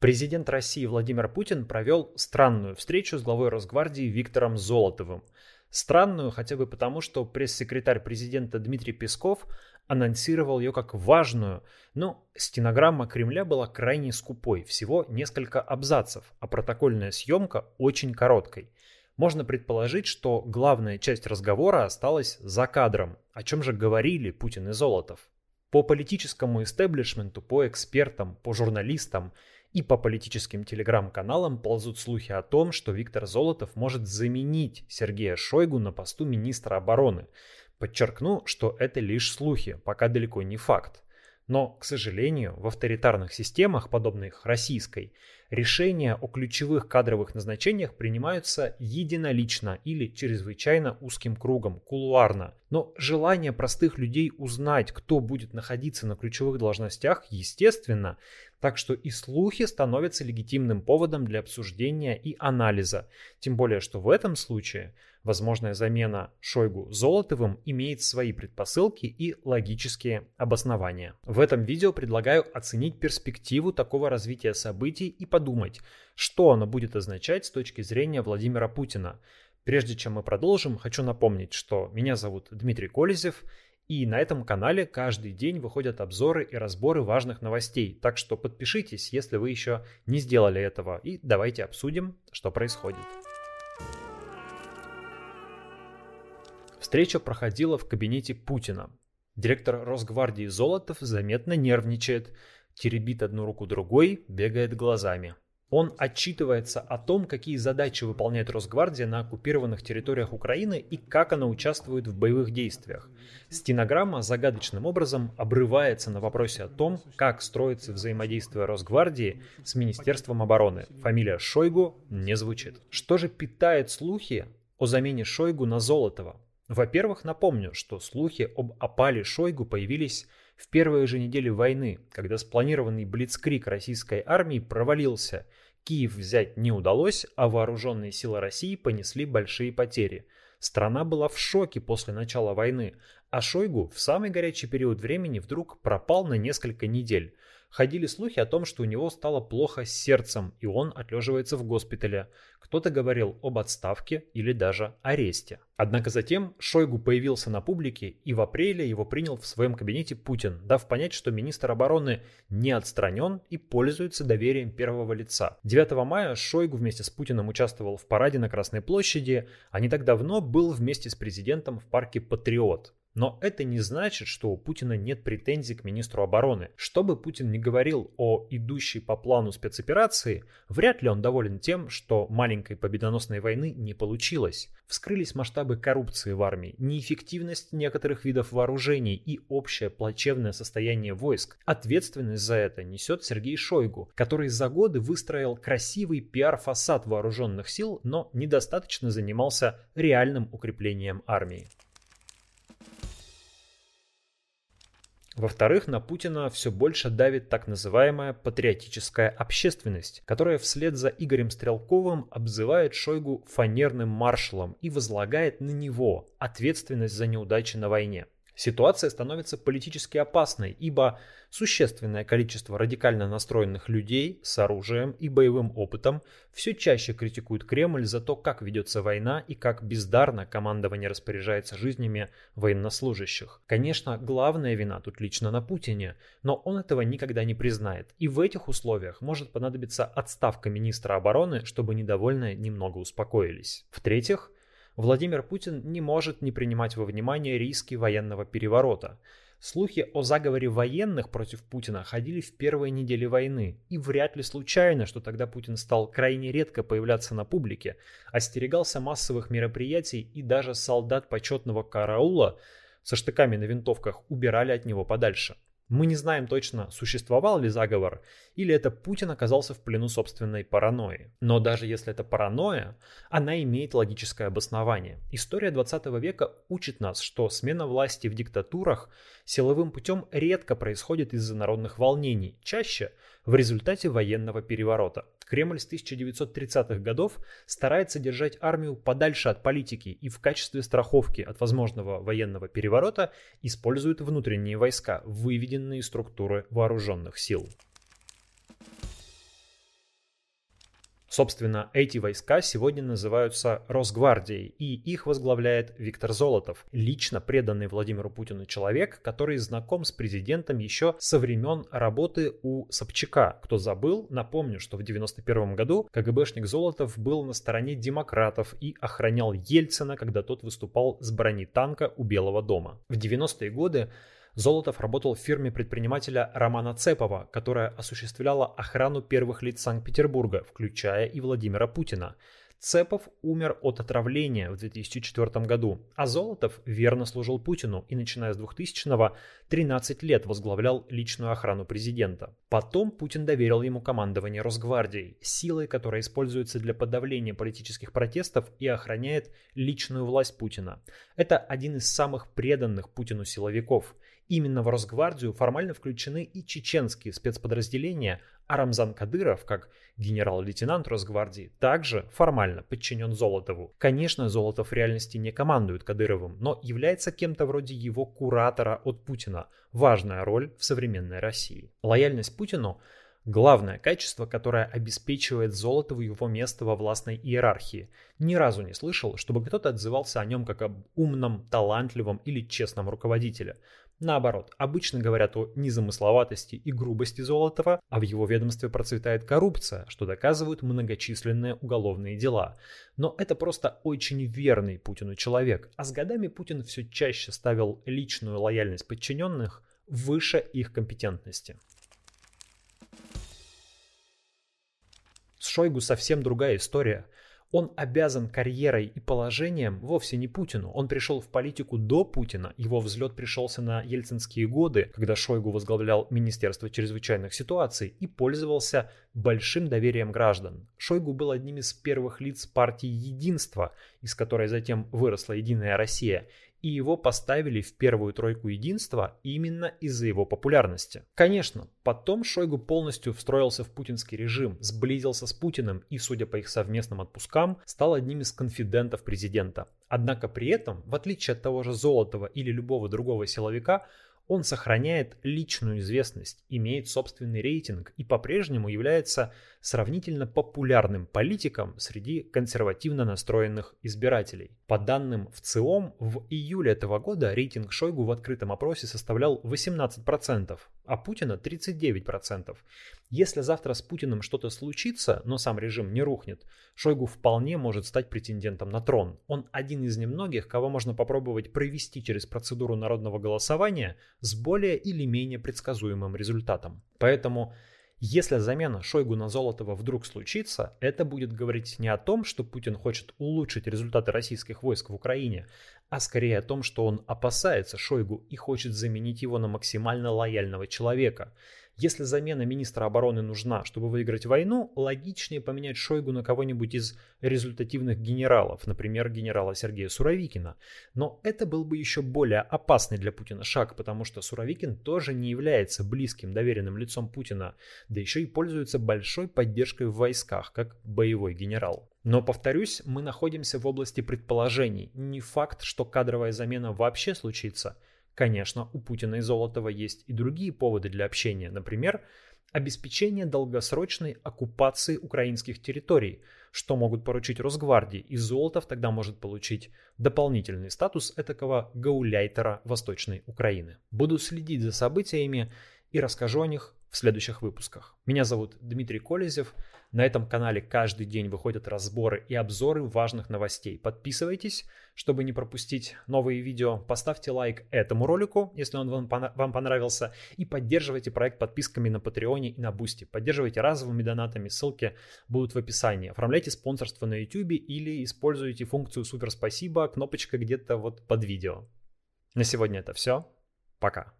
Президент России Владимир Путин провел странную встречу с главой Росгвардии Виктором Золотовым. Странную хотя бы потому, что пресс-секретарь президента Дмитрий Песков анонсировал ее как важную, но стенограмма Кремля была крайне скупой, всего несколько абзацев, а протокольная съемка очень короткой. Можно предположить, что главная часть разговора осталась за кадром, о чем же говорили Путин и Золотов. По политическому истеблишменту, по экспертам, по журналистам и по политическим телеграм-каналам ползут слухи о том, что Виктор Золотов может заменить Сергея Шойгу на посту министра обороны – Подчеркну, что это лишь слухи, пока далеко не факт. Но, к сожалению, в авторитарных системах, подобных российской, решения о ключевых кадровых назначениях принимаются единолично или чрезвычайно узким кругом, кулуарно. Но желание простых людей узнать, кто будет находиться на ключевых должностях, естественно, так что и слухи становятся легитимным поводом для обсуждения и анализа. Тем более, что в этом случае возможная замена Шойгу Золотовым имеет свои предпосылки и логические обоснования. В этом видео предлагаю оценить перспективу такого развития событий и подумать, что оно будет означать с точки зрения Владимира Путина. Прежде чем мы продолжим, хочу напомнить, что меня зовут Дмитрий Колезев, и на этом канале каждый день выходят обзоры и разборы важных новостей. Так что подпишитесь, если вы еще не сделали этого. И давайте обсудим, что происходит. Встреча проходила в кабинете Путина. Директор Росгвардии Золотов заметно нервничает, теребит одну руку другой, бегает глазами. Он отчитывается о том, какие задачи выполняет Росгвардия на оккупированных территориях Украины и как она участвует в боевых действиях. Стенограмма загадочным образом обрывается на вопросе о том, как строится взаимодействие Росгвардии с Министерством обороны. Фамилия Шойгу не звучит. Что же питает слухи о замене Шойгу на Золотова? Во-первых, напомню, что слухи об опале Шойгу появились в первые же недели войны, когда спланированный блицкрик российской армии провалился. Киев взять не удалось, а вооруженные силы России понесли большие потери. Страна была в шоке после начала войны, а Шойгу в самый горячий период времени вдруг пропал на несколько недель – Ходили слухи о том, что у него стало плохо с сердцем, и он отлеживается в госпитале. Кто-то говорил об отставке или даже аресте. Однако затем Шойгу появился на публике, и в апреле его принял в своем кабинете Путин, дав понять, что министр обороны не отстранен и пользуется доверием первого лица. 9 мая Шойгу вместе с Путиным участвовал в параде на Красной площади, а не так давно был вместе с президентом в парке «Патриот». Но это не значит, что у Путина нет претензий к министру обороны. Что бы Путин ни говорил о идущей по плану спецоперации, вряд ли он доволен тем, что маленькой победоносной войны не получилось. Вскрылись масштабы коррупции в армии, неэффективность некоторых видов вооружений и общее плачевное состояние войск. Ответственность за это несет Сергей Шойгу, который за годы выстроил красивый пиар-фасад вооруженных сил, но недостаточно занимался реальным укреплением армии. Во-вторых, на Путина все больше давит так называемая патриотическая общественность, которая вслед за Игорем Стрелковым обзывает Шойгу фанерным маршалом и возлагает на него ответственность за неудачи на войне. Ситуация становится политически опасной, ибо существенное количество радикально настроенных людей с оружием и боевым опытом все чаще критикуют Кремль за то, как ведется война и как бездарно командование распоряжается жизнями военнослужащих. Конечно, главная вина тут лично на Путине, но он этого никогда не признает. И в этих условиях может понадобиться отставка министра обороны, чтобы недовольные немного успокоились. В-третьих, Владимир Путин не может не принимать во внимание риски военного переворота. Слухи о заговоре военных против Путина ходили в первые недели войны, и вряд ли случайно, что тогда Путин стал крайне редко появляться на публике, остерегался массовых мероприятий и даже солдат почетного караула со штыками на винтовках убирали от него подальше. Мы не знаем точно, существовал ли заговор, или это Путин оказался в плену собственной паранойи. Но даже если это паранойя, она имеет логическое обоснование. История 20 века учит нас, что смена власти в диктатурах силовым путем редко происходит из-за народных волнений, чаще в результате военного переворота. Кремль с 1930-х годов старается держать армию подальше от политики и в качестве страховки от возможного военного переворота использует внутренние войска, выведенные из структуры вооруженных сил. Собственно, эти войска сегодня называются Росгвардией, и их возглавляет Виктор Золотов, лично преданный Владимиру Путину человек, который знаком с президентом еще со времен работы у Собчака. Кто забыл, напомню, что в 1991 году КГБшник Золотов был на стороне демократов и охранял Ельцина, когда тот выступал с бронетанка у Белого дома. В 90-е годы Золотов работал в фирме предпринимателя Романа Цепова, которая осуществляла охрану первых лиц Санкт-Петербурга, включая и Владимира Путина. Цепов умер от отравления в 2004 году, а Золотов верно служил Путину и, начиная с 2000-го, 13 лет возглавлял личную охрану президента. Потом Путин доверил ему командование Росгвардией, силой, которая используется для подавления политических протестов и охраняет личную власть Путина. Это один из самых преданных Путину силовиков – Именно в Росгвардию формально включены и чеченские спецподразделения, а Рамзан Кадыров, как генерал-лейтенант Росгвардии, также формально подчинен Золотову. Конечно, Золотов в реальности не командует Кадыровым, но является кем-то вроде его куратора от Путина. Важная роль в современной России. Лояльность Путину Главное качество, которое обеспечивает Золотову его место во властной иерархии. Ни разу не слышал, чтобы кто-то отзывался о нем как об умном, талантливом или честном руководителе. Наоборот, обычно говорят о незамысловатости и грубости Золотова, а в его ведомстве процветает коррупция, что доказывают многочисленные уголовные дела. Но это просто очень верный Путину человек, а с годами Путин все чаще ставил личную лояльность подчиненных выше их компетентности. С Шойгу совсем другая история – он обязан карьерой и положением вовсе не Путину. Он пришел в политику до Путина. Его взлет пришелся на ельцинские годы, когда Шойгу возглавлял Министерство чрезвычайных ситуаций и пользовался большим доверием граждан. Шойгу был одним из первых лиц партии «Единство», из которой затем выросла «Единая Россия», и его поставили в первую тройку единства именно из-за его популярности. Конечно, потом Шойгу полностью встроился в путинский режим, сблизился с Путиным и, судя по их совместным отпускам, стал одним из конфидентов президента. Однако при этом, в отличие от того же Золотова или любого другого силовика, он сохраняет личную известность, имеет собственный рейтинг и по-прежнему является сравнительно популярным политиком среди консервативно настроенных избирателей. По данным в ЦИОМ, в июле этого года рейтинг Шойгу в открытом опросе составлял 18%, а Путина 39%. Если завтра с Путиным что-то случится, но сам режим не рухнет, Шойгу вполне может стать претендентом на трон. Он один из немногих, кого можно попробовать провести через процедуру народного голосования с более или менее предсказуемым результатом. Поэтому если замена Шойгу на Золотого вдруг случится, это будет говорить не о том, что Путин хочет улучшить результаты российских войск в Украине, а скорее о том, что он опасается Шойгу и хочет заменить его на максимально лояльного человека – если замена министра обороны нужна, чтобы выиграть войну, логичнее поменять Шойгу на кого-нибудь из результативных генералов, например, генерала Сергея Суровикина. Но это был бы еще более опасный для Путина шаг, потому что Суровикин тоже не является близким доверенным лицом Путина, да еще и пользуется большой поддержкой в войсках, как боевой генерал. Но, повторюсь, мы находимся в области предположений. Не факт, что кадровая замена вообще случится – Конечно, у Путина и Золотова есть и другие поводы для общения, например, обеспечение долгосрочной оккупации украинских территорий, что могут поручить Росгвардии, и Золотов тогда может получить дополнительный статус этакого гауляйтера Восточной Украины. Буду следить за событиями и расскажу о них в следующих выпусках. Меня зовут Дмитрий Колезев. На этом канале каждый день выходят разборы и обзоры важных новостей. Подписывайтесь, чтобы не пропустить новые видео. Поставьте лайк этому ролику, если он вам понравился. И поддерживайте проект подписками на Патреоне и на Бусти. Поддерживайте разовыми донатами, ссылки будут в описании. Оформляйте спонсорство на YouTube или используйте функцию «Супер спасибо», кнопочка где-то вот под видео. На сегодня это все. Пока.